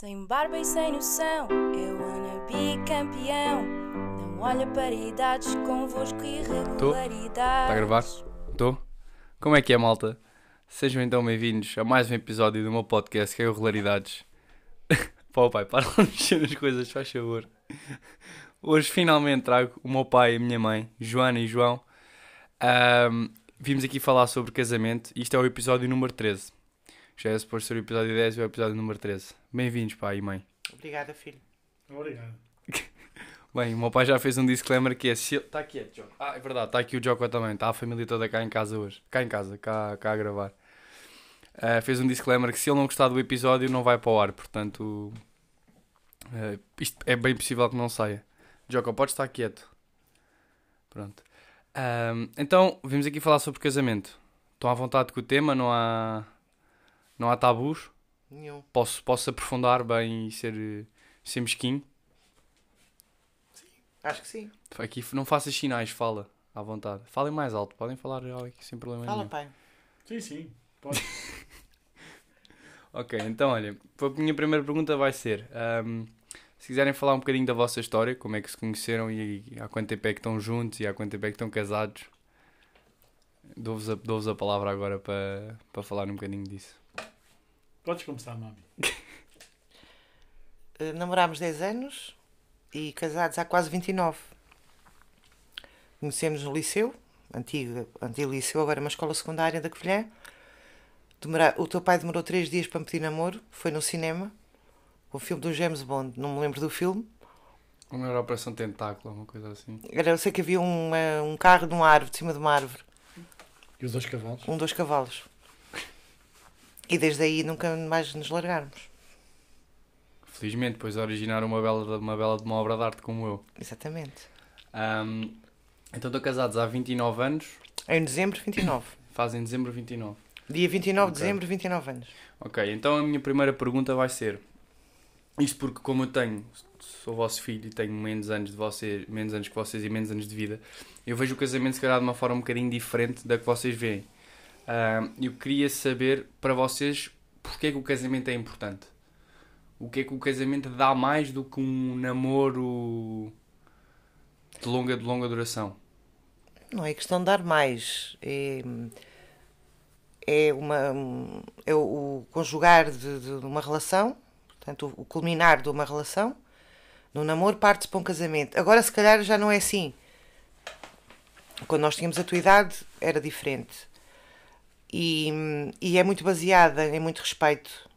Sem barba e sem noção, eu wanna be campeão. Não olha para idades, convosco irregularidades. Está a gravar? Estou? Como é que é, malta? Sejam então bem-vindos a mais um episódio do meu podcast que é o Regularidades. Pô, pai, para de mexer nas coisas, faz favor. Hoje finalmente trago o meu pai e a minha mãe, Joana e João. Ahm, vimos aqui falar sobre casamento. Isto é o episódio número 13. Já é suposto ser o episódio 10 e o episódio número 13. Bem-vindos, pai e mãe. Obrigada, filho. Obrigado. Bem, o meu pai já fez um disclaimer que é se ele... Está quieto, Joco. Ah, é verdade, está aqui o Joco também. Está a família toda cá em casa hoje. Cá em casa, cá, cá a gravar. Ah, fez um disclaimer que se ele não gostar do episódio não vai para o ar, portanto... ah, isto é bem possível que não saia. Joco, pode estar quieto. Pronto. Ahm, então, vimos aqui falar sobre casamento. Estão à vontade com o tema, não há... Não há tabus. Nenhum. Posso, posso aprofundar bem e ser, ser mesquinho. Acho que sim. Aqui não faças sinais, fala à vontade. Falem mais alto, podem falar aqui sem problema Fala, nenhum. pai. Sim, sim. Pode. Ok, então olha, a minha primeira pergunta vai ser: ahm, se quiserem falar um bocadinho da vossa história, como é que se conheceram e, há quanto tempo é que estão juntos e há quanto tempo é que estão casados, dou-vos a, dou a palavra agora para, para falar um bocadinho disso. Podes começar, mami. Uh, namorámos 10 anos e casados há quase 29. Conhecemos no liceu, antigo, antigo liceu, agora uma escola secundária da Covilhã. Demora- o teu pai demorou 3 dias para me pedir namoro, foi no cinema, o filme do James Bond, não me lembro do filme. Uma era Operação Tentáculo, uma coisa assim. Era, eu sei que havia um, eh, um carro de uma árvore, de cima de uma árvore, E os dois cavalos? um dos cavalos. E desde aí nunca mais nos largarmos. Felizmente, depois originaram uma bela, uma bela de uma obra de arte como eu. Exatamente. Ahm, então estão casados há 29 anos, Em dezembro, 29. fazem dezembro 29. Dia 29 de Ok. dezembro, 29 anos. Ok, então a minha primeira pergunta vai ser: isto porque, como eu tenho, sou vosso filho e tenho menos anos, de vocês, menos anos que vocês e menos anos de vida, eu vejo o casamento se calhar de uma forma um bocadinho diferente da que vocês veem. Ahm, eu queria saber para vocês porque é que o casamento é importante. O que é que o casamento dá mais do que um namoro de longa, de longa duração? Não é questão de dar mais. É, é, uma, é o, conjugar de, de uma relação, portanto, o culminar de uma relação. No namoro parte-se para um casamento. Agora, se calhar, já não é assim. Quando nós tínhamos a tua idade, era diferente. E, e é muito baseada em muito respeito.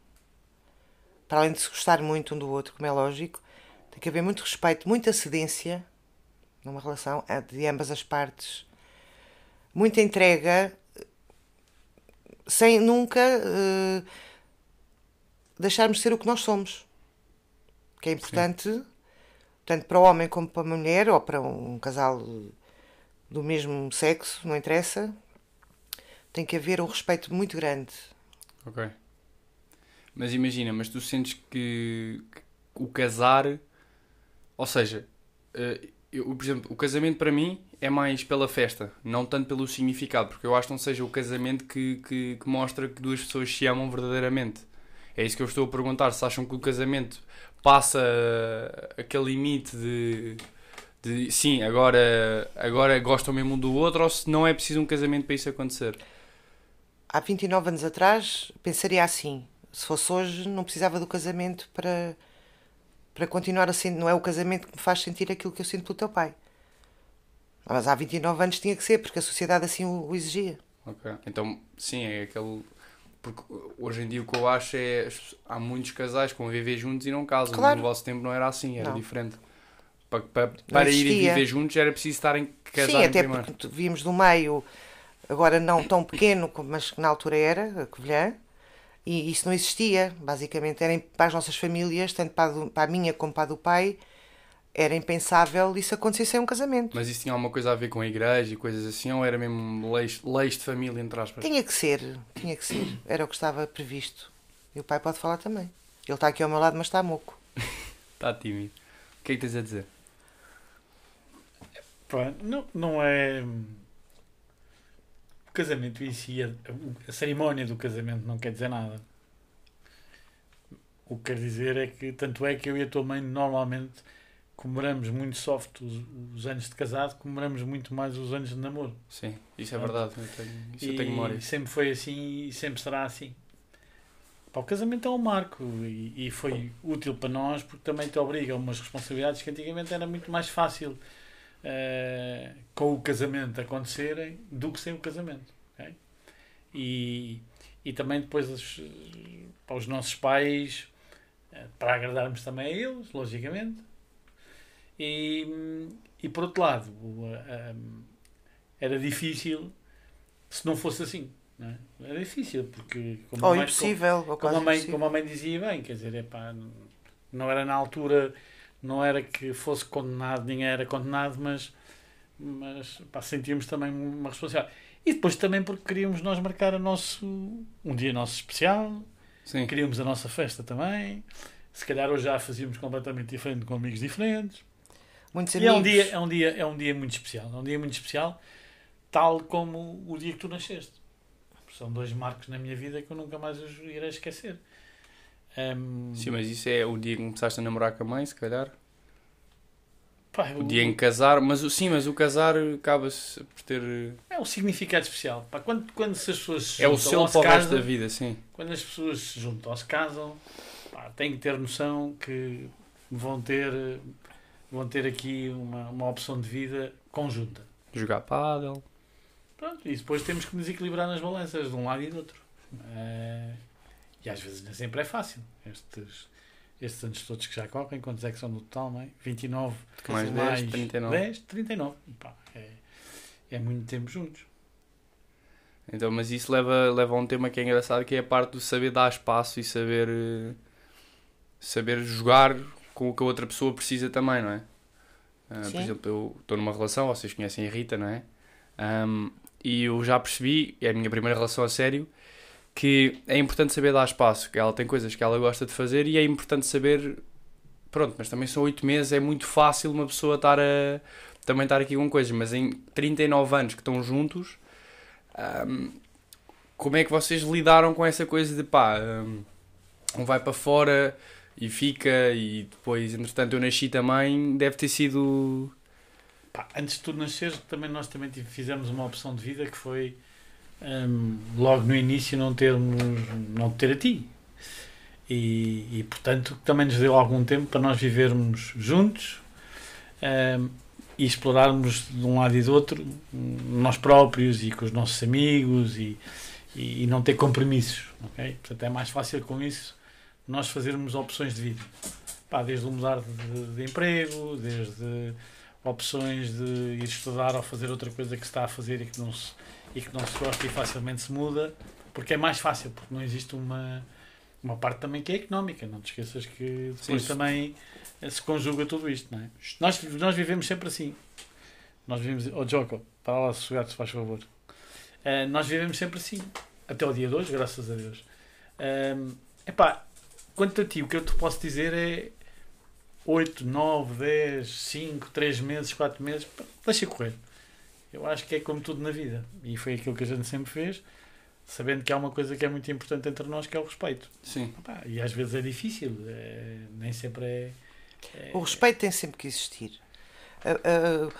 Para além de se gostar muito um do outro, como é lógico, tem que haver muito respeito, muita cedência numa relação eh, de ambas as partes. Muita entrega, sem nunca eh, deixarmos de ser o que nós somos. Que é importante, tanto para o homem como para a mulher, ou para um casal do mesmo sexo, não interessa. Tem que haver um respeito muito grande. Ok. Mas imagina, mas tu sentes que, que o casar, ou seja, eh, eu, por exemplo, o casamento para mim é mais pela festa, não tanto pelo significado, porque eu acho que não seja o casamento que, que, que mostra que duas pessoas se amam verdadeiramente. É isso que eu estou a perguntar, se acham que o casamento passa aquele limite de, de sim, agora, agora gostam mesmo um do outro, ou se não é preciso um casamento para isso acontecer. Há 29 anos atrás, pensaria assim. Se fosse hoje, não precisava do casamento para, para continuar a sentir. Não é o casamento que me faz sentir aquilo que eu sinto pelo teu pai. Mas há 29 anos tinha que ser, porque a sociedade assim o, exigia. Ok. Então, sim, é aquele. Porque hoje em dia o que eu acho é. Há muitos casais que vão viver juntos e não casam. Claro. No vosso tempo não era assim, era Não. diferente. Para, para, para irem viver juntos era preciso estarem casados Sim, até primeiro. porque víamos do meio, agora não tão pequeno, mas que na altura era, a Covilhã, e isso não existia. Basicamente, era, para as nossas famílias, tanto para a, do- para a minha como para a do pai, era impensável isso acontecer sem um casamento. Mas isso tinha alguma coisa a ver com a igreja e coisas assim, ou era mesmo leis, leis de família, entre aspas? Tinha que ser, tinha que ser. Era o que estava previsto. E o pai pode falar também. Ele está aqui ao meu lado, mas está moco. Está tímido. O que é que tens a dizer? Pá, não, não é. O casamento em si, a, a cerimónia do casamento não quer dizer nada. O que quer dizer é que, tanto é que eu e a tua mãe normalmente comemoramos muito soft os, os anos de casado, comemoramos muito mais os anos de namoro. Sim, isso é Pronto. verdade. Eu tenho, isso eu e tenho memória. sempre foi assim e sempre será assim. Pá, o casamento é um marco e, e foi útil para nós porque também te obriga a umas responsabilidades que antigamente era muito mais fácil eh, com o casamento acontecerem do que sem o casamento. ok? E, e também depois os, para os nossos pais, eh, para agradarmos também a eles, logicamente. E, e por outro lado, o, eh, um, era difícil se não fosse assim. Não é? Era difícil, porque como, Ou a mãe, impossível, ou como, a mãe, impossível. como a mãe dizia bem, quer dizer, epá, não era na altura, não era que fosse condenado, ninguém era condenado, mas, mas pá, sentíamos também uma responsabilidade. E depois também porque queríamos nós marcar a nosso, um dia nosso especial, Sim. queríamos a nossa festa também. Se calhar hoje já fazíamos completamente diferente com amigos diferentes. Muitos E amigos. é um, dia, é, um dia, é um dia muito especial. É um dia muito especial, tal como o dia que tu nasceste. São dois marcos na minha vida que eu nunca mais os irei esquecer. Hum, Sim, mas isso é o dia que começaste a namorar com a mãe, se calhar. pá, O dia em que casar, mas sim, mas o casar acaba-se por ter. É um significado especial. Pá, quando, quando se as pessoas se É o selo para o resto da vida, sim. Quando as pessoas se juntam ou se casam, pá, têm que ter noção que vão ter, vão ter aqui uma, uma opção de vida conjunta. Jogar pádel. Pronto, e depois temos que nos equilibrar nas balanças de um lado e do outro. Eh, e às vezes nem sempre é fácil. Estes, estes anos todos que já correm, quantos é que são no total, não é? 29 Mais 10, 39. 10, 39. Pá, é, é muito tempo juntos. Então, mas isso leva, leva a um tema que é engraçado, que é a parte do saber dar espaço e saber eh, saber jogar com o que a outra pessoa precisa também, não é? Ah, por exemplo, eu estou numa relação, vocês conhecem a Rita, não é? Ahm, e eu já percebi, é a minha primeira relação a sério, que é importante saber dar espaço, que ela tem coisas que ela gosta de fazer e é importante saber. Pronto, mas também são 8 meses, é muito fácil uma pessoa estar a. também estar aqui com coisas, mas em 39 anos que estão juntos, ahm, como é que vocês lidaram com essa coisa de pá, ahm, um vai para fora e fica e depois, entretanto, eu nasci também, deve ter sido. Pá, antes de tu nasceres, também nós também fizemos uma opção de vida que foi hum, logo no início não termos não te ter a ti. E, e portanto também nos deu algum tempo para nós vivermos juntos hum, e explorarmos de um lado e do outro nós próprios e com os nossos amigos e, e, e não ter compromissos. ok? Portanto é mais fácil com isso nós fazermos opções de vida. Pá, desde mudar de, de emprego, desde opções de ir estudar ou fazer outra coisa que se está a fazer e que não se, e que não se gosta e facilmente se muda, porque é mais fácil, porque não existe uma, uma parte também que é económica. Não te esqueças que depois Sim. também se conjuga tudo isto, não é? Nós, nós vivemos sempre assim. Nós vivemos. Oh, Joko, para lá sossegar, se faz favor. Eh, nós vivemos sempre assim. Até o dia de hoje, graças a Deus. Ehm, epá, quanto a ti, o que eu te posso dizer é 8, 9, 10, 5, 3 meses, 4 meses, deixa correr. Eu acho que é como tudo na vida. E foi aquilo que a gente sempre fez, sabendo que há uma coisa que é muito importante entre nós, que é o respeito. Sim. Pá, e às vezes é difícil, é- nem sempre é. é- O respeito tem sempre que existir. Ah, ah,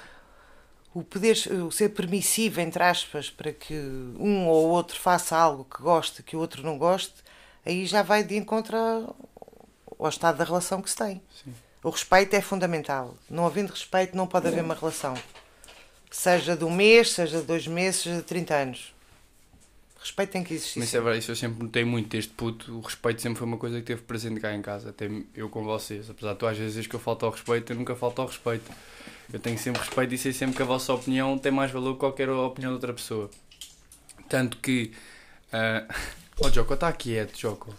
o poder, o ser permissivo, entre aspas, para que um ou outro faça algo que goste, que o outro não goste, aí já vai de encontro ao- ao estado da relação que se tem. Sim. O respeito é fundamental. Não havendo respeito, não pode haver uma relação. Seja de um mês, seja de dois meses, seja de 30 anos. Respeito tem que existir. Mas é verdade, isso eu sempre notei muito desde puto. O respeito sempre foi uma coisa que teve presente cá em casa, até eu com vocês. Apesar de tu às vezes que eu falto ao respeito, eu nunca falto ao respeito. Eu tenho sempre respeito e sei sempre que a vossa opinião tem mais valor que qualquer opinião de outra pessoa. Tanto que. ah, Oh, Joko, está quieto, Joko.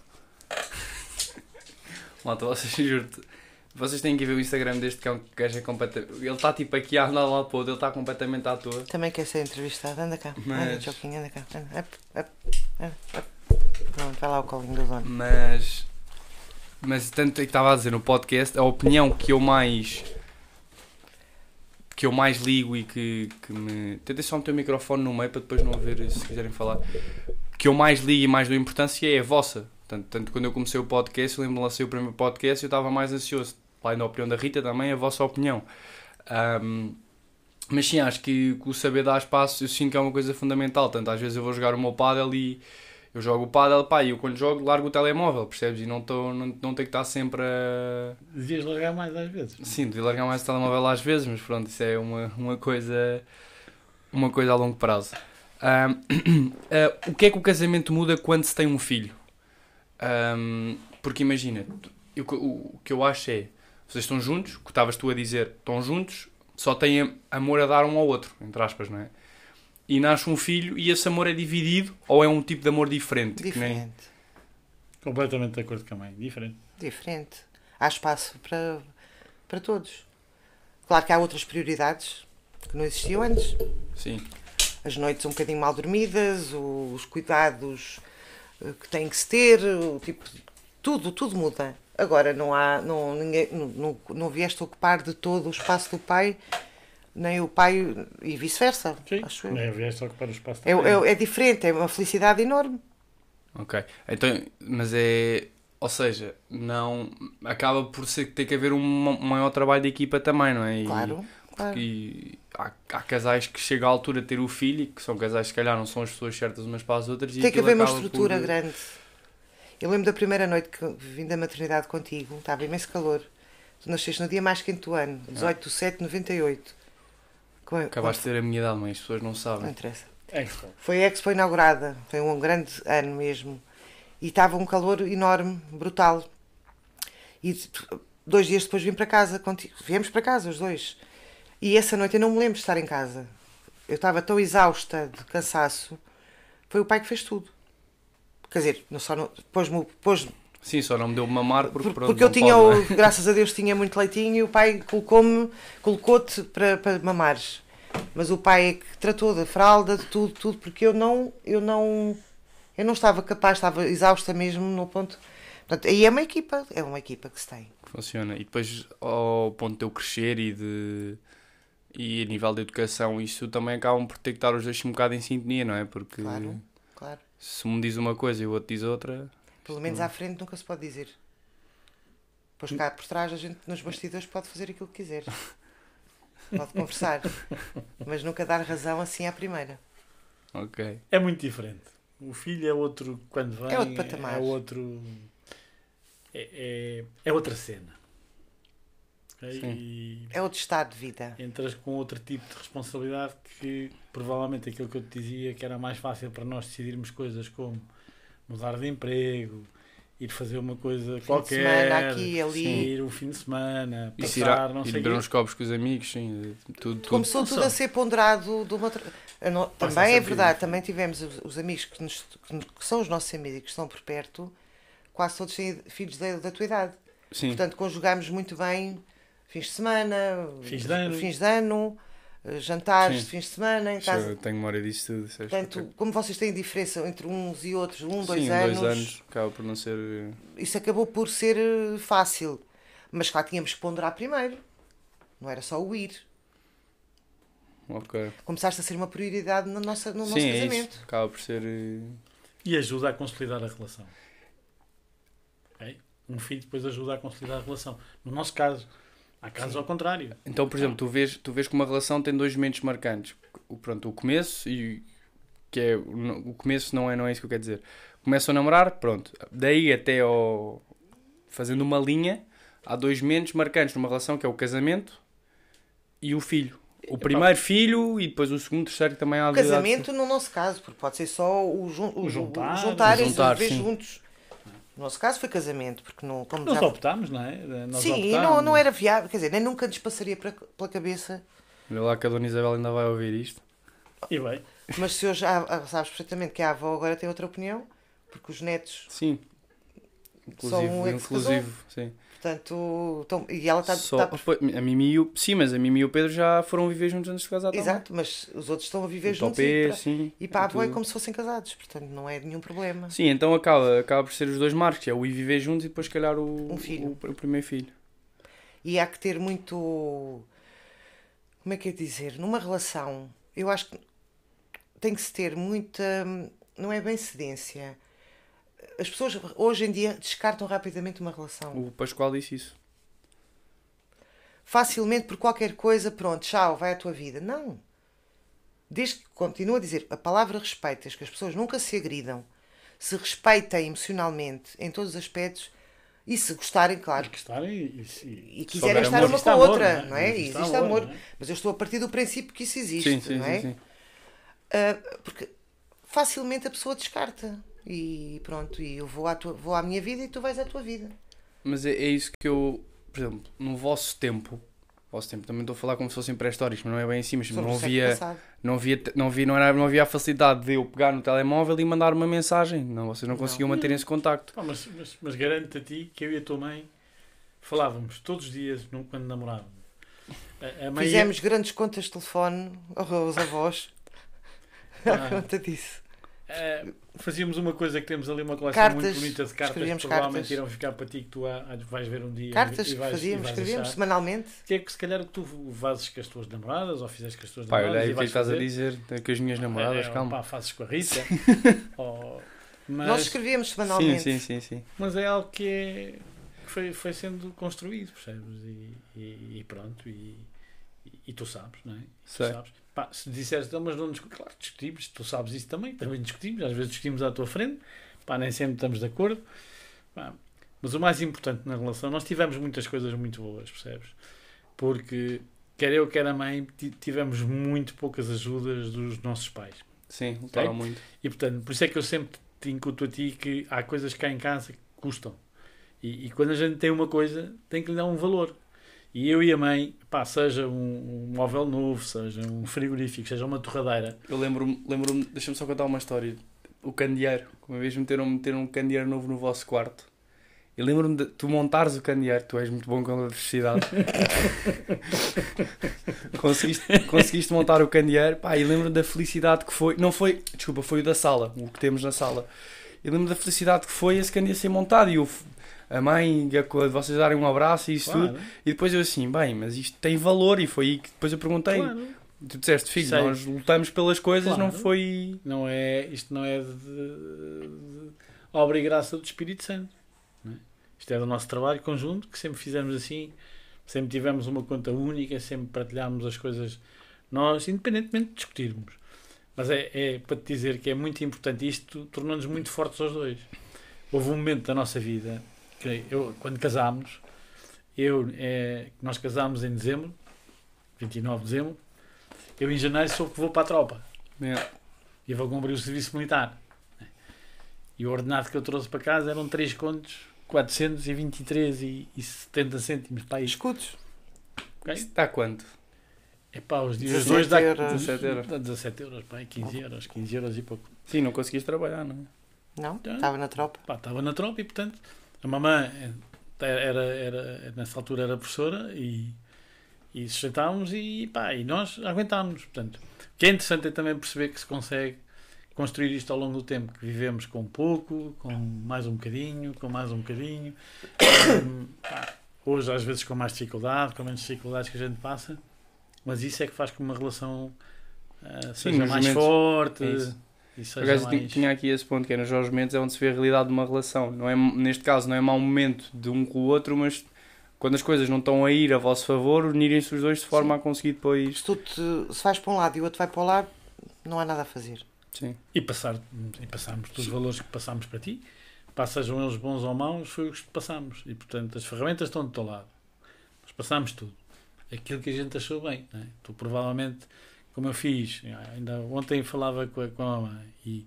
Malta, vocês juro Vocês têm que ver o Instagram deste cão que o gajo é completamente. Ele está tipo aqui a andar lá para ele está completamente à toa. Também quer ser entrevistado. Anda cá. Anda, Mas- anda cá. Anda. Up, up, up, up. Pronto, vai lá o colinho do dono. Mas. Mas tanto é que estava a dizer no podcast, a opinião que eu mais. que eu mais ligo e que, que me. Tentei só meter o microfone no meio para depois não ouvir se quiserem falar. Que eu mais ligo e mais dou importância é a vossa Tanto, tanto quando eu comecei o podcast, eu lembro-me lancei o primeiro podcast, eu estava mais ansioso. Lá na opinião da Rita, também a vossa opinião. Um, mas sim, acho que, que o saber dar espaço, eu sinto que é uma coisa fundamental. Tanto às vezes eu vou jogar o meu paddle e eu jogo o paddle, pá, e eu quando jogo largo o telemóvel, percebes? E não, tô, não, não tenho que estar sempre a... Devias largar mais às vezes. Sim, devia largar mais o telemóvel às vezes, mas pronto, isso é uma, uma coisa uma coisa a longo prazo. Um, uh, o que é que o casamento muda quando se tem um filho? Um, porque imagina, eu, o, o que eu acho é, vocês estão juntos, o que estavas tu a dizer, estão juntos, só têm amor a dar um ao outro, entre aspas, não é? e nasce um filho e esse amor é dividido ou é um tipo de amor diferente? Diferente. Nem... Completamente de acordo com a mãe. Diferente. Diferente. Há espaço para, para todos. Claro que há outras prioridades que não existiam antes. Sim. As noites um bocadinho mal dormidas, os cuidados eh, que tem que se ter, o tipo, tudo, tudo muda. Agora não há, não, ninguém, não, não, não vieste ocupar de todo o espaço do pai nem o pai e vice-versa. Acho eu. É, só ocupar o espaço é, é, é, diferente, é uma felicidade enorme. Ok. Então, mas é. Ou seja, não. Acaba por ser, ter que haver um maior trabalho de equipa também, não é? E, claro. claro. E há, há, casais que chegam à altura de ter o filho, que são casais que se calhar não são as pessoas certas umas para as outras. Tem que haver uma estrutura por... grande. Eu lembro da primeira noite que vim da maternidade contigo, estava imenso calor. Tu nasceste no dia mais quente do ano, 18 de 7 de 98. Acabaste de ter a minha idade, mas as pessoas não sabem. Não interessa. Expo. Foi a Expo inaugurada, foi um grande ano mesmo. E estava um calor enorme, brutal. E dois dias depois vim para casa contigo. Viemos para casa, os dois. E essa noite eu não me lembro de estar em casa. Eu estava tão exausta de cansaço. Foi o pai que fez tudo. Quer dizer, não só pôs-me pôs Sim, só não me deu mamar porque, pronto, porque eu tinha, pode, é? graças a Deus, tinha muito leitinho e o pai colocou-me, colocou-te para, para mamares. Mas o pai é que tratou da fralda, de tudo, tudo, porque eu não, eu não, eu não estava capaz, estava exausta mesmo no ponto. Portanto, aí é uma equipa, é uma equipa que se tem. Funciona. E depois, ao ponto de eu crescer e de. E a nível de educação, isso também acabam por ter que estar os dois um bocado em sintonia, não é? Porque claro. Se um diz uma coisa e o outro diz outra. Pelo menos à frente nunca se pode dizer. Pois cá por trás a gente nos bastidores pode fazer aquilo que quiser. Pode conversar. mas nunca dar razão assim à primeira. Ok. É muito diferente. O filho é outro quando vem. É outro patamar. É outro. É, é, é outra cena. Okay? É outro estado de vida. Entras com outro tipo de responsabilidade que provavelmente aquilo que eu te dizia que era mais fácil para nós decidirmos coisas como mudar de emprego, ir fazer uma coisa fim qualquer, aqui, ali. ir um fim de semana, passar, ir, a, não sei ir beber uns copos com os amigos, sim, tudo, tudo. Começou tudo a ser ponderado de uma não, também é verdade, também tivemos os, os amigos que, nos, que, são os nossos amigos que estão por perto, quase todos têm filhos da, da tua idade. Sim. Portanto, conjugamos muito bem fins de semana, fins de ano, fins de ano eh, jantares Sim. de fins de semana em casa. Eu tenho memória disso tudo. É Portanto, como vocês têm diferença entre uns e outros, um, dois Sim, anos. dois anos, acaba por não ser. Eh, isso acabou por ser eh, fácil. Mas claro, tínhamos que ponderar primeiro. Não era só o ir. Ok. Começaste a ser uma prioridade no nosso, no Sim, nosso é casamento. Isso. Acaba por ser. E ajuda a consolidar a relação. Okay? Um filho depois ajuda a consolidar a relação. No nosso caso Há casos Sim. ao contrário. Então, por exemplo, tu vês, tu vês que uma relação tem dois momentos marcantes. O, pronto, o começo e que é o começo não é, não é isso que eu quero dizer. Começam a namorar, pronto. Daí até ao fazendo uma linha, há dois momentos marcantes numa relação que é o casamento e o filho. O primeiro filho e depois o segundo, terceiro também há O casamento no nosso caso, porque pode ser só o, jun o, o juntar, juntar, juntar, e juntos. No nosso caso foi casamento, porque não. Como Nós já... optámos, não é? Nós Sim, optámos. e não, não era viável, quer dizer, nem nunca lhes passaria pela cabeça. Olha lá que a Dona Isabel ainda vai ouvir isto. E bem. Mas se hoje ah, sabes perfeitamente que a avó agora tem outra opinião, porque os netos. Sim. Inclusive, são um inclusive, sim. Portanto, então, e ela está. Só, tá... A Mimi o, sim, mas a Mimi e o Pedro já foram viver juntos antes de casar Exato, também. mas os outros estão a viver o juntos. Topé, e para, sim, e para a avó é como se fossem casados, portanto não é nenhum problema. Sim, então acaba, acaba por ser os dois marcos, é o ir viver juntos e depois, se calhar, o, um filho. O, o, primeiro filho. E há que ter muito. Como é que é dizer? Numa relação, eu acho que tem que se ter muita. Não é bem cedência as pessoas hoje em dia descartam rapidamente uma relação. O Pascoal disse isso. Facilmente por qualquer coisa, pronto, tchau, vai à tua vida. Não. Desde que continua a dizer a palavra respeitas, que as pessoas nunca se agridam, se respeitem emocionalmente em todos os aspectos e se gostarem, claro, E que estarem e, e, e quiserem estar amor, uma com a amor, outra, não é? não é? Existe Existe amor, amor, é? mas eu estou a partir do princípio que isso existe, Sim, sim, não é? sim, sim. Ah, porque facilmente a pessoa descarta e pronto, e eu vou à, tua, vou à minha vida e tu vais à tua vida. Mas é, é isso que eu, por exemplo, no vosso tempo, vosso tempo, também estou a falar como se fossem pré-históricos, mas não é bem assim, mas Sobre não havia, não havia, não havia, não, era, não havia a facilidade de eu pegar no telemóvel e mandar uma mensagem. Não, vocês não conseguiam manter esse contacto. Mas, mas, mas garanto a ti que eu e a tua mãe falávamos todos os dias no- quando namorávamos. A, a mãe Fizemos grandes contas de telefone aos avós Ah. à conta disso. Eh, fazíamos uma coisa que temos ali uma coleção Cartas, muito bonita de cartas que escrevíamos provavelmente cartas. irão ficar para ti que tu há- vais ver um dia Cartas e que vais, fazíamos, e vais escrevíamos achar. semanalmente. que é que se calhar que tu fazes com as tuas namoradas ou fizeste com as tuas Pá, olha namoradas aí e o que é que vais estás a dizer com as minhas namoradas, É, calma. pá, fazes com a Rita ou- Nós mas, escrevíamos Sim, semanalmente. sim, sim, sim. mas é algo que é que foi, foi sendo construído percebes e, e- e pronto e, e- e tu sabes não é? E tu Sei. sabes. Pá, se disseres, "Então, mas não discutimos, claro, discutimos, tu sabes isso também, também discutimos, às vezes discutimos à tua frente, pá, nem sempre estamos de acordo, pá, mas o mais importante na relação, nós tivemos muitas coisas muito boas, percebes? Porque quer eu, quer a mãe, ti- tivemos muito poucas ajudas dos nossos pais. Sim, lutaram Ok. muito. E portanto, por isso é que eu sempre te incuto a ti que há coisas cá em casa que custam. E, e quando a gente tem uma coisa, tem que lhe dar um valor. E eu e a mãe, pá, seja um, um móvel novo, seja um frigorífico, seja uma torradeira, Eu lembro-me, lembro deixa-me só contar uma história. O candeeiro, uma vez meteram, meteram um candeeiro novo no vosso quarto. E lembro-me de tu montares o candeeiro, tu és muito bom com a eletricidade. conseguiste, conseguiste montar o candeeiro, pá, e lembro-me da felicidade que foi. Não foi, desculpa, foi o da sala, o que temos na sala. E lembro-me da felicidade que foi esse candeeiro ser montado e eu, a mãe, a co- vocês darem um abraço e isso tudo. claro, E depois eu assim, bem, mas isto tem valor. E foi aí que depois eu perguntei. claro. Tu disseste, filho, Sei. nós lutamos pelas coisas, Claro. não foi. Não é, isto não é de, de obra e graça do Espírito Santo. é? Isto é do nosso trabalho conjunto, que sempre fizemos assim, sempre tivemos uma conta única, sempre partilhámos as coisas nós, independentemente de discutirmos. Mas é, é para te dizer que é muito importante, isto tornou-nos muito fortes aos dois. Houve um momento da nossa vida, que eu, quando casámos, eu, é, nós casámos em dezembro, 29 de dezembro, eu em janeiro soube que vou para a tropa É. e vou cumprir o serviço militar. E o ordenado que eu trouxe para casa eram 3 contos, 423 e, e 70 cêntimos para aí. Escudos. ok? Isso dá quanto? É pá, os dias 17 dois dá euros. 17 euros. Dá 17 euros, pá, aí 15 euros, 15 euros e pouco. Sim, não conseguiste trabalhar, não é? Não? Ah. Estava na tropa. Pá, estava na tropa e portanto a mamãe eh, era, era, nessa altura era professora e, e sustentávamos e pá, e nós aguentámos. Portanto, o que é interessante é também perceber que se consegue construir isto ao longo do tempo, que vivemos com pouco, com mais um bocadinho, com mais um bocadinho. Hum, pá, hoje às vezes com mais dificuldade, com menos dificuldades que a gente passa, mas isso é que faz com que uma relação ah, seja nos mais forte é Por acaso, ti- mais... tinha aqui esse ponto que é nos jogos momentos é onde se vê a realidade de uma relação. Não é, neste caso, não é mau momento de um com o outro, mas quando as coisas não estão a ir a vosso favor, unirem-se os dois de forma a conseguir depois. Se tu te, se vais para um lado e o outro vai para o lado, não há nada a fazer. Sim. e passar e passarmos todos os valores que passámos para ti, pá, sejam eles bons ou maus, foi o que passámos. E portanto as ferramentas estão do teu lado. Nós passámos tudo. Aquilo que a gente achou bem. É? Tu provavelmente, como eu fiz, ainda ontem falava com a, com a mãe e,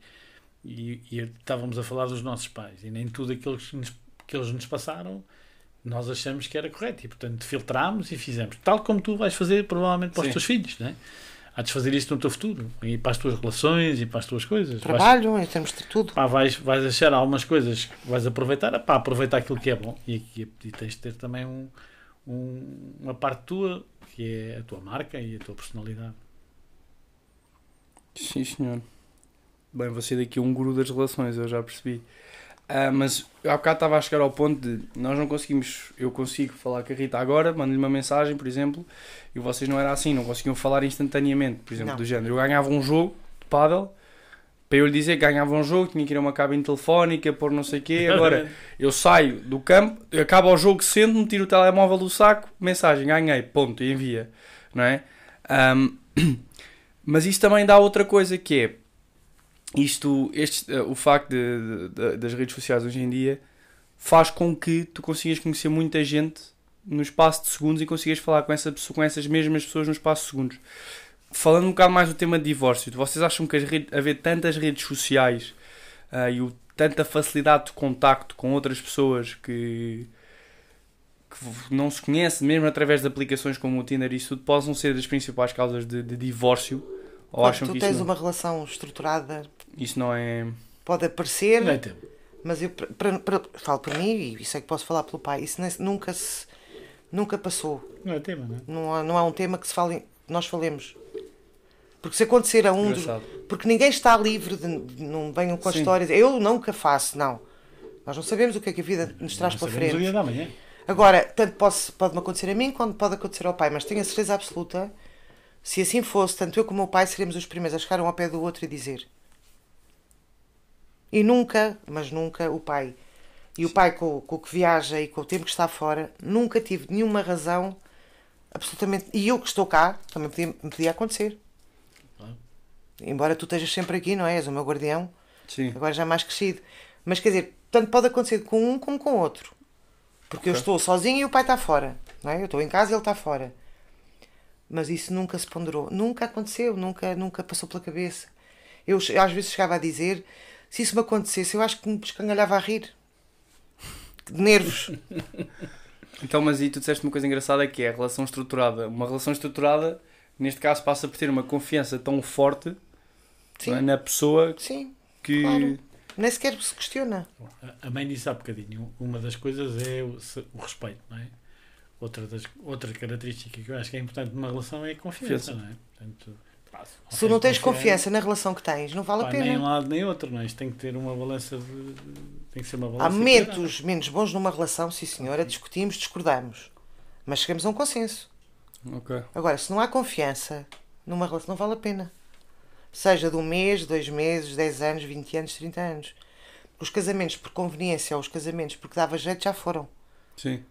e, e estávamos a falar dos nossos pais e nem tudo aquilo que, nos, que eles nos passaram nós achamos que era correto e portanto filtrámos e fizemos. Tal como tu vais fazer provavelmente para os Sim. teus filhos. Não é? Há de fazer isto no teu futuro e para as tuas relações e para as tuas coisas. Vais- Trabalho, em termos de tudo. pá, vais, vais achar algumas coisas que vais aproveitar, pá, aproveitar aquilo que é bom e, e, e tens de ter também um, um- uma parte tua que é a tua marca e a tua personalidade. Sim, senhor. Bem, vou ser daqui um guru das relações, eu já percebi. Ah, mas eu há bocado estava a chegar ao ponto de nós não conseguimos, eu consigo falar com a Rita agora, mando-lhe uma mensagem, por exemplo, e vocês não era assim, não conseguiam falar instantaneamente, por exemplo, Não. do género. Eu ganhava um jogo de pádel, para eu lhe dizer que ganhava um jogo, tinha que ir a uma cabine telefónica, pôr não sei o quê. Agora, eu saio do campo, acaba o jogo, sento-me, tiro o telemóvel do saco, mensagem, ganhei, ponto, e envia. Não é? Um, mas isto também dá outra coisa que é isto, este, uh, o facto de, de, das redes sociais hoje em dia faz com que tu consigas conhecer muita gente no espaço de segundos e consigas falar com, essa, com essas mesmas pessoas no espaço de segundos. Falando um bocado mais do tema de divórcio, vocês acham que redes, haver tantas redes sociais uh, e o, tanta facilidade de contacto com outras pessoas que, que não se conhecem, mesmo através de aplicações como o Tinder, isso tudo possam ser das principais causas de, de divórcio? Ou Quando acham tu que tens uma relação estruturada, isso não é. Pode aparecer, Não é tempo. mas eu pra, pra, falo por mim e isso é que posso falar pelo pai. Isso nem- nunca se nunca passou. Não é tema, não é? Não há, não há um tema que se fale, nós falemos. Porque se acontecer a um dos, porque ninguém está livre de, não venham com as Sim. histórias. Eu nunca faço, não. Nós não sabemos o que é que a vida nos traz Não para sabemos o dia frente. da manhã. Agora, tanto pode-me acontecer a mim quanto pode acontecer ao pai, mas tenho a certeza absoluta, se assim fosse, tanto eu como o meu pai seremos os primeiros a chegar um ao pé do outro e dizer. E nunca, mas nunca, o pai. E o pai, com, com o que viaja e com o tempo que está fora, nunca tive nenhuma razão, absolutamente. E eu que estou cá, também podia, me podia acontecer. Claro. Embora tu estejas sempre aqui, não é? És o meu guardião Sim. agora já mais crescido. Mas quer dizer, tanto pode acontecer com um como com o outro. Porque eu Ok. estou sozinho e o pai está fora. Não é? Eu estou em casa e ele está fora. Mas isso nunca se ponderou. Nunca aconteceu, nunca, nunca passou pela cabeça. Eu che- às vezes chegava a dizer, se isso me acontecesse, eu acho que me escangalhava a rir. De nervos. Então, mas aí tu disseste uma coisa engraçada que é a relação estruturada. Uma relação estruturada, neste caso, passa por ter uma confiança tão forte Sim, na pessoa sim. que. Claro. Nem sequer se questiona. A- mãe disse há bocadinho, uma das coisas é o, o respeito, não é? Outra, das, outra característica que eu acho que é importante numa relação é a confiança, Confiança. não é? Portanto, pá, Se tu não tens confiança na relação que tens, não vale a pá, nem um pena. lado nem outro, não é? Isto tem que ter uma balança de. Tem que ser uma balança. Há momentos menos bons numa relação, sim senhora, discutimos, discordamos. Mas chegamos a um consenso. Ok. Agora, se não há confiança numa relação, não vale a pena. Seja de um mês, dois meses, dez anos, vinte anos, trinta anos. Os casamentos por conveniência ou os casamentos porque dava jeito já foram. Sim.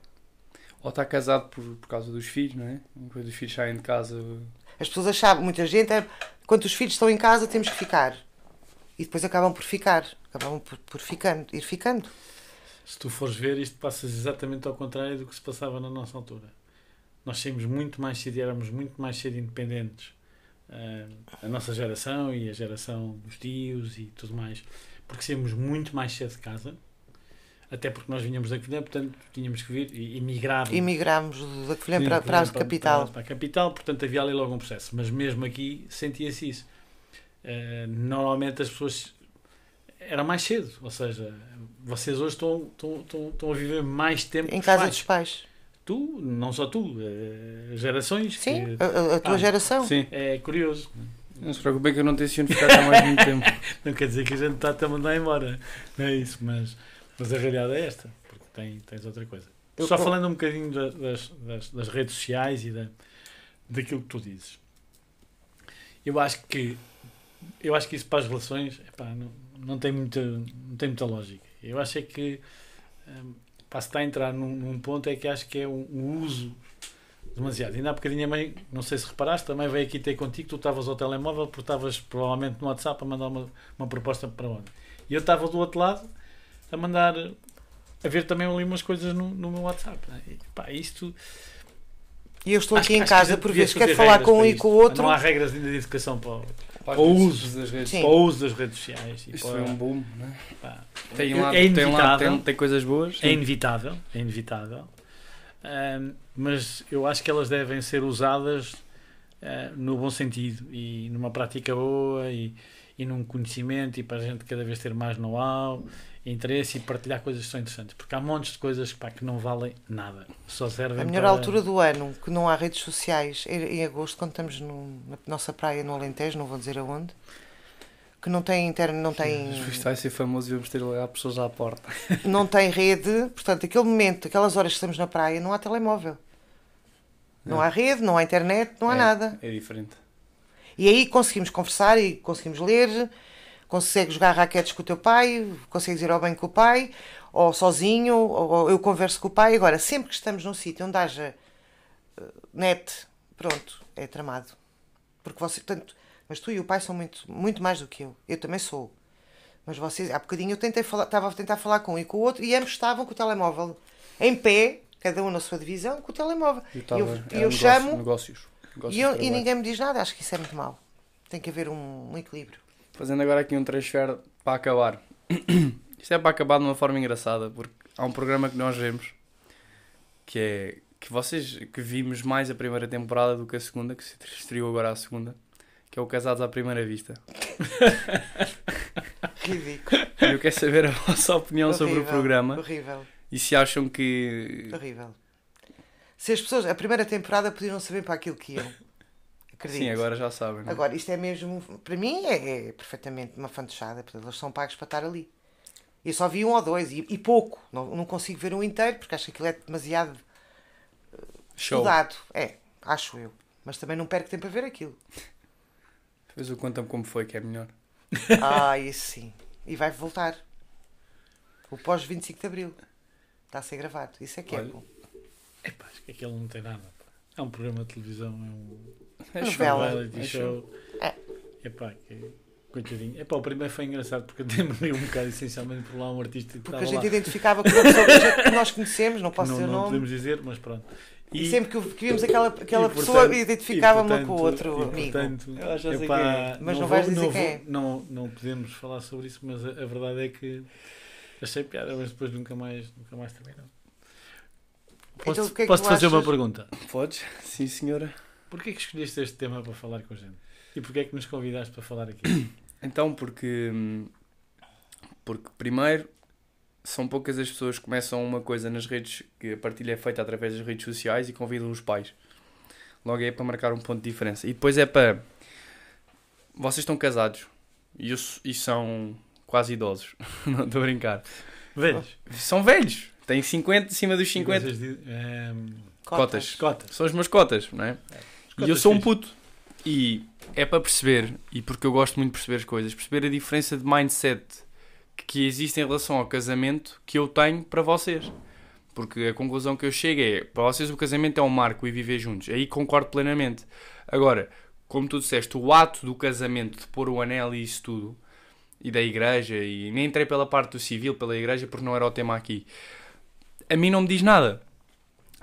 Ou está casado por, por causa dos filhos, não é? Quando os filhos saem de casa. As pessoas achavam, muita gente, é, quando os filhos estão em casa temos que ficar. E depois acabam por ficar. Acabam por, por ficando, ir ficando. Se tu fores ver, isto passa exatamente ao contrário do que se passava na nossa altura. Nós saímos muito mais cedo e éramos muito mais cedo independentes. Ah, a nossa geração e a geração dos tios e tudo mais. Porque saímos muito mais cedo de casa. Até porque nós vinhamos da Covilhã, portanto tínhamos que vir e emigrar. Emigramos da Covilhã para, para a capital. Para, para a capital, portanto havia ali logo um processo. Mas mesmo aqui sentia-se isso. Eh, normalmente as pessoas era mais cedo, ou seja, vocês hoje estão, estão, estão, estão a viver mais tempo Em casa pais. dos pais. Tu, não só tu, eh, gerações. Sim, que a, a- tua Ah, geração. Sim. é curioso. Não se preocupem que eu não tenciono ficar cá mais muito tempo. Não quer dizer que a gente está a mandar embora, não é isso, mas, mas a realidade é esta, porque tem, tens outra coisa. Eu- Só falando um bocadinho da- das, das, das redes sociais e da, daquilo que tu dizes. Eu acho que eu acho que isso para as relações epá, não, não, tem muita, não tem muita lógica. Eu acho é que hum, pá, se está a entrar num, num ponto é que acho que é um, um uso demasiado. Ainda há bocadinho a mãe, não sei se reparaste, também veio aqui ter contigo, tu estavas ao telemóvel porque estavas provavelmente no WhatsApp a mandar uma, uma proposta para onde? E eu estava do outro lado a mandar a ver também ali umas coisas no, no meu WhatsApp. né? E, pá, isto E eu estou Acho- aqui em casa por vezes quero falar com um e com o outro. Não há regras ainda de educação para, o- Para as uso. das redes. Sim. para o uso das redes sociais. Isto para- foi um boom, não é? pá, Tem É lá, tem, lá inevitável. tem, tem coisas boas. é inevitável, é inevitável. Ahm, mas eu acho que elas devem ser usadas ah, no bom sentido e numa prática boa e, e num conhecimento e para a gente cada vez ter mais know-how, interesse e partilhar coisas que são interessantes. Porque há montes de coisas pá, que não valem nada. Só servem A melhor para... altura do ano, que não há redes sociais, é em agosto, quando estamos no- na nossa praia no Alentejo, não vou dizer aonde, que não tem internet, não tem, vai ser famoso e vamos ter lá pessoas à porta. não tem rede, portanto, aquele momento, aquelas horas que estamos na praia, não há telemóvel. Não É. há rede, não há internet, não há É, nada. É diferente. E aí conseguimos conversar e conseguimos ler consegues jogar raquetes com o teu pai, consegues ir ao banho com o pai, ou sozinho, ou eu converso com o pai. Agora, sempre que estamos num sítio onde haja uh, net, pronto, é tramado. Porque você, tanto, mas tu e o pai são muito, muito mais do que eu. Eu também sou. Mas vocês, há bocadinho eu tentei falar, estava a tentar falar com um e com o outro e ambos estavam com o telemóvel em pé, cada um na sua divisão, com o telemóvel. E eu, eu negócio- chamo Negócios. Negócios e, eu- e ninguém me diz nada. Acho que isso é muito mau. Tem que haver um, um equilíbrio. Fazendo agora aqui um transfer para acabar. Isto é para acabar de uma forma engraçada, porque há um programa que nós vemos que é que vocês que vimos mais a primeira temporada do que a segunda, que se estreou agora a segunda, que é o Casados à Primeira Vista. Ridículo. Eu quero saber a vossa opinião sobre o Horrível, programa Horrível, e se acham que. horrível. Se as pessoas, a primeira temporada podiam saber para aquilo que iam. Acredito. Sim, agora já sabem. não é? Agora, isto é mesmo, para mim, é, é perfeitamente uma fantochada. Portanto, eles são pagos para estar ali. Eu só vi um ou dois, e, e pouco. Não, não consigo ver um inteiro, porque acho que aquilo é demasiado Show. estudado. É, acho eu. Mas também não perco tempo a ver aquilo. Depois o conta-me como foi, que é melhor. Ah, isso sim. E vai voltar. O pós-25 de Abril. Está a ser gravado. Isso é que é Olha. bom. Epá, acho que aquele não tem nada. É um programa de televisão, é um É Novela. show. reality É show. É. Epá, que coitadinho. Epá, o primeiro foi engraçado porque eu demorei um bocado essencialmente por lá um artista que Porque a gente lá. identificava com uma pessoa que nós conhecemos, não posso não, dizer o não nome. podemos dizer, mas pronto. E, sempre que, que vimos aquela, aquela e, pessoa, identificava-me e, com o outro e, amigo. portanto, Eu já sei epá, é. Mas não vou- vais dizer não quem vou- é. Não, não podemos falar sobre isso, mas a, a verdade é que achei piada, mas depois nunca mais, nunca mais terminou. Posso, Então, é posso fazer uma achas? pergunta? Podes? Sim, senhora. Porquê que escolheste este tema para falar com a gente? E porquê é que nos convidaste para falar aqui? Então, porque. Porque, primeiro, são poucas as pessoas que começam uma coisa nas redes, que a partilha é feita através das redes sociais e convidam os pais. Logo é para marcar um ponto de diferença. E depois é para. Vocês estão casados e, e são quase idosos. Não estou a brincar. Velhos. São velhos. Têm 50, acima dos E 50. vocês dizem, ehm, Cotas. cotas. São as minas cotas, não é? As E cotas eu sou um puto. E é para perceber, e porque eu gosto muito de perceber as coisas, perceber a diferença de mindset que, que existe em relação ao casamento que eu tenho para vocês. Porque a conclusão que eu chego é: para vocês o casamento é um marco e viver juntos. Aí concordo plenamente. Agora, como tu disseste, o ato do casamento, de pôr o anel e isso tudo, e da igreja, e nem entrei pela parte do civil, pela igreja, porque não era o tema aqui, a mim não me diz nada.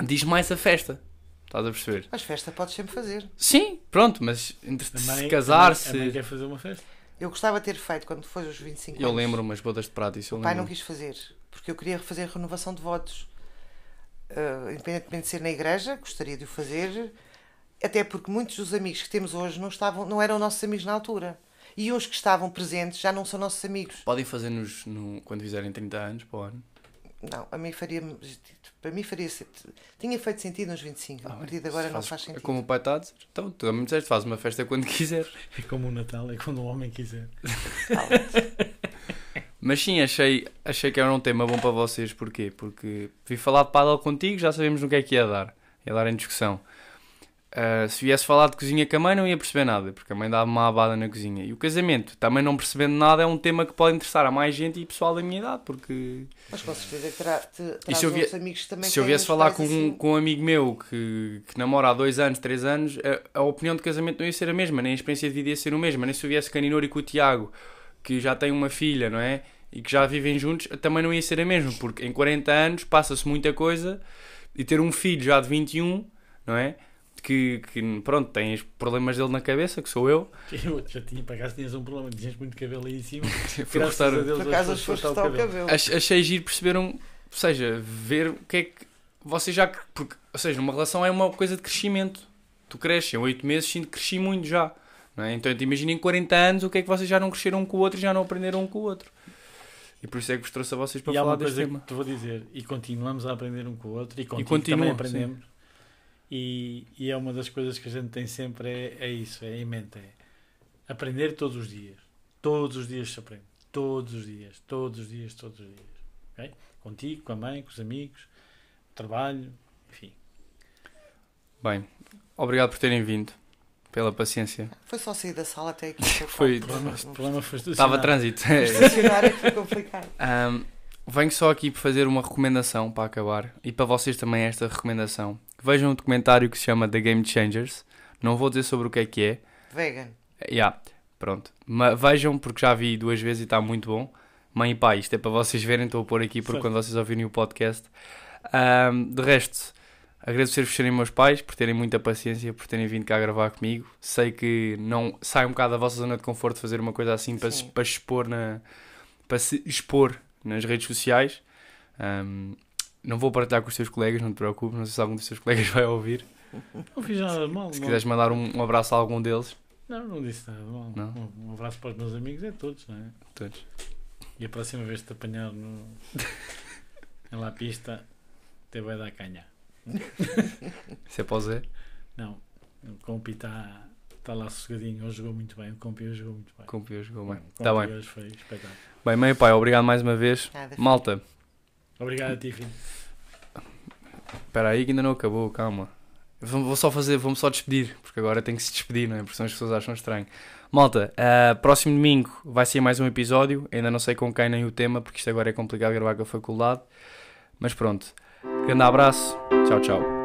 Diz mais a festa. Estás a perceber? Mas festa podes sempre fazer. Sim, pronto, mas entre A se casar, a mãe- a mãe se. quer fazer uma festa? Eu gostava de ter feito quando foi os 25 Eu anos. lembro umas bodas de prata, isso eu O pai lembro. não quis fazer, porque eu queria fazer renovação de votos. Ah, independentemente de ser na igreja, gostaria de o fazer, até porque muitos dos amigos que temos hoje não, estavam, não eram nossos amigos na altura. E os que estavam presentes já não são nossos amigos. Podem fazer-nos no, quando fizerem 30 anos, para o ano. Não, a mim faria. Para mim faria. Tinha feito sentido nos 25. A partir de agora Se não faz É sentido. como o pai está a dizer. Então, tu também me disseste, faz uma festa quando quiser. É como o Natal, é quando o homem quiser. Mas sim, achei, achei que era um tema bom para vocês. Porquê? Porque vi falar de paddle contigo, já sabemos no que é que ia dar. Ia dar em discussão. Ah, se viesse falar de cozinha com a mãe, não ia perceber nada, porque a mãe dava uma abada na cozinha. E o casamento, também não percebendo nada, é um tema que pode interessar a mais gente e pessoal da minha idade, porque Mas com certeza terá, te, E se eu outros amigos também se eu viesse falar com, assim. um, com um amigo meu que, que namora há dois anos, três anos, a, a opinião de casamento não ia ser a mesma, nem a experiência de vida ia ser a mesma. Nem se eu viesse com a Ninor e com o Tiago, que já tem uma filha, não é? E que já vivem juntos, também não ia ser a mesma, porque em 40 anos passa-se muita coisa e ter um filho já de 21, não é? Que, que pronto, tem os problemas dele na cabeça, que sou eu. Eu já tinha, para acaso tinhas um problema, tinhas muito cabelo aí em cima. Fui Graças cortar- a Deus, Por acaso foste cortar o cabelo. Ach- achei giro perceber um. Ou seja, ver o que é que. Vocês já. Porque, ou seja, uma relação é uma coisa de crescimento. Tu cresces, em 8 meses sinto que cresci muito já. Não é? Então, te imagina em 40 anos o que é que vocês já não cresceram um com o outro e já não aprenderam um com o outro. E por isso é que vos trouxe a vocês para E há falar deste tema. que te vou dizer, e continuamos a aprender um com o outro, e contigo continuam, também aprendemos. E, e é uma das coisas que a gente tem sempre, é, é isso, é em mente, é aprender todos os dias. Todos os dias se aprende. Todos os dias, todos os dias, todos os dias. ok? Contigo, com a mãe, com os amigos, trabalho, enfim. Bem, obrigado por terem vindo. pela paciência. Foi só sair da sala até aqui. Foi- O problema, o problema foi Estava trânsito. Estacionar é que foi complicado. Ahm, venho só aqui para fazer uma recomendação para acabar e para vocês também esta recomendação. Vejam um documentário que se chama The Game Changers. Não vou dizer sobre o que é que é. Vegan. Yeah, pronto. Mas vejam porque já vi duas vezes e está muito bom. Mãe e pai, isto é para vocês verem, estou a pôr aqui porque Certo. quando vocês ouvirem o podcast. Ahm, de resto, agradecer-vos por serem meus pais, por terem muita paciência, por terem vindo cá gravar comigo. Sei que não sai um bocado da vossa zona de conforto fazer uma coisa assim para, se- para expor na para se expor nas redes sociais. Ahm, não vou partilhar com os teus colegas, não te preocupes, não sei se algum dos teus colegas vai ouvir. Não fiz nada de mal. Se não. quiseres mandar um, um abraço a algum deles, Não, não disse nada de mal. Não? Um, um abraço para os meus amigos, é todos, não é? todos. E a próxima vez que te apanhar no... na pista, te vai dar canha. Se é para o Zé. Não, o compi está tá lá sossegadinho. Hoje jogou muito bem. O compi hoje jogou muito bem. Cumpri hoje, jogou bem. O Tá compi bem. hoje foi espetáculo. Bem, mãe e pai, obrigado mais uma vez. Nada. Malta, Obrigado a ti, filho. espera aí que ainda não acabou, calma. Vou só fazer, vou-me só despedir, porque agora tenho que se despedir, não é? Porque senão as pessoas acham estranho. Malta, ah, próximo domingo vai ser mais um episódio. Ainda não sei com quem nem o tema, porque isto agora é complicado gravar com a faculdade. Mas pronto. Grande abraço. Tchau, tchau.